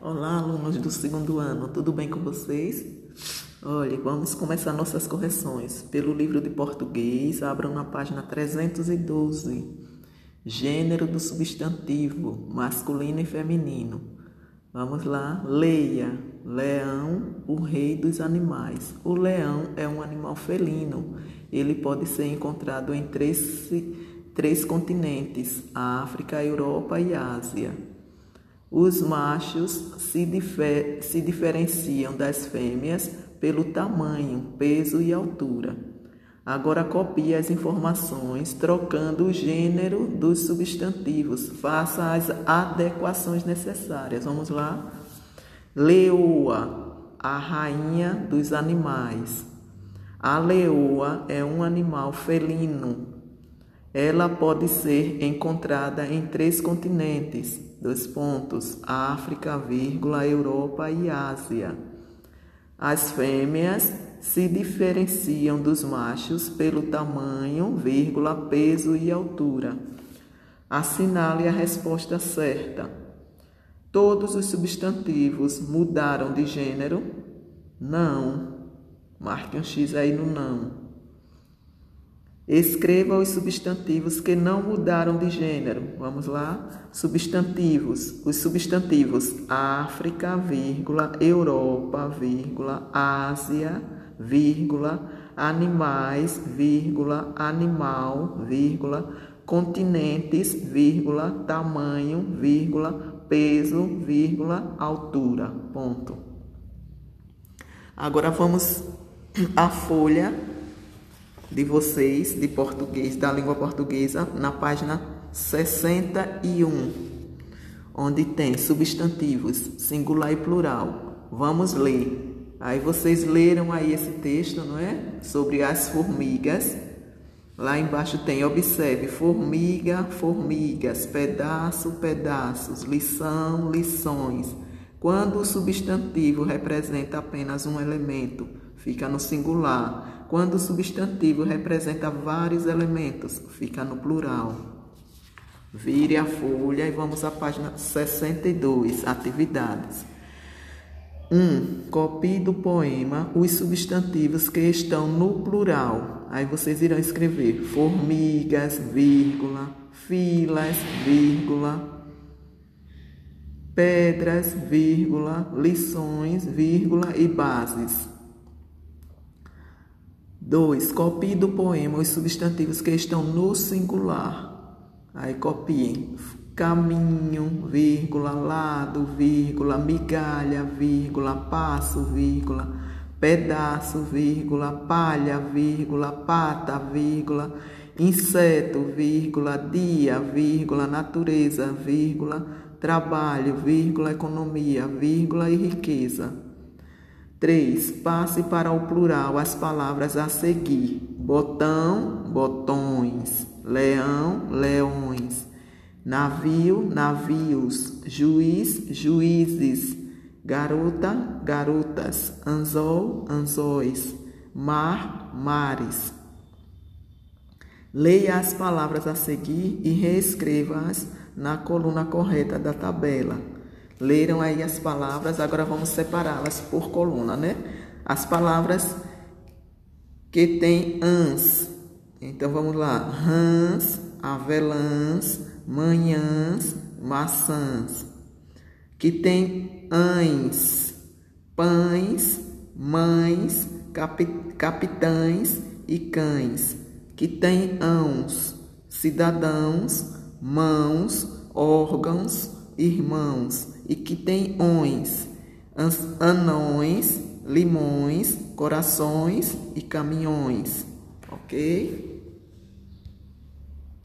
Olá, alunos do segundo ano, tudo bem com vocês? Olha, vamos começar nossas correções. Pelo livro de português, abram na página 312. Gênero do substantivo, masculino e feminino. Vamos lá, leia. Leão, o rei dos animais. O leão é um animal felino. Ele pode ser encontrado em três, três continentes: África, Europa e Ásia. Os machos se, difer se diferenciam das fêmeas pelo tamanho, peso e altura. Agora copie as informações trocando o gênero dos substantivos. Faça as adequações necessárias. Vamos lá? Leoa, a rainha dos animais. A leoa é um animal felino. Ela pode ser encontrada em três continentes dois pontos, África, vírgula, Europa e Ásia. As fêmeas se diferenciam dos machos pelo tamanho, vírgula, peso e altura. Assinale a resposta certa. Todos os substantivos mudaram de gênero? Não. Marque um X aí no não. Escreva os substantivos que não mudaram de gênero. Vamos lá? Substantivos. Os substantivos África, vírgula, Europa, vírgula, Ásia, vírgula, animais, vírgula, animal, vírgula, continentes, vírgula, tamanho, vírgula, peso, vírgula, altura. Ponto. Agora vamos à folha de vocês de português, da língua portuguesa, na página 61, onde tem substantivos singular e plural. Vamos ler. Aí vocês leram aí esse texto, não é? Sobre as formigas. Lá embaixo tem, observe, formiga, formigas, pedaço, pedaços, lição, lições. Quando o substantivo representa apenas um elemento, fica no singular. Quando o substantivo representa vários elementos, fica no plural. Vire a folha e vamos à página 62, atividades. 1. Um, copie do poema os substantivos que estão no plural. Aí vocês irão escrever formigas, vírgula, filas, vírgula, pedras, vírgula, lições, vírgula e bases. 2. Copie do poema os substantivos que estão no singular. Aí copiem. Caminho, vírgula, lado, vírgula, migalha, vírgula, passo, vírgula, pedaço, vírgula, palha, vírgula, pata, vírgula, inseto, vírgula, dia, vírgula, natureza, vírgula, trabalho, vírgula, economia, vírgula e riqueza. 3. Passe para o plural as palavras a seguir: botão, botões, leão, leões, navio, navios, juiz, juízes, garota, garotas, anzol, anzóis, mar, mares. Leia as palavras a seguir e reescreva-as na coluna correta da tabela. Leram aí as palavras, agora vamos separá-las por coluna, né? As palavras que tem ans. Então vamos lá: rãs, avelãs, manhãs, maçãs. Que tem ães, pães, mães, capi, capitães e cães. Que tem ãos, cidadãos, mãos, órgãos, irmãos e que tem ões, anões, limões, corações e caminhões. Ok?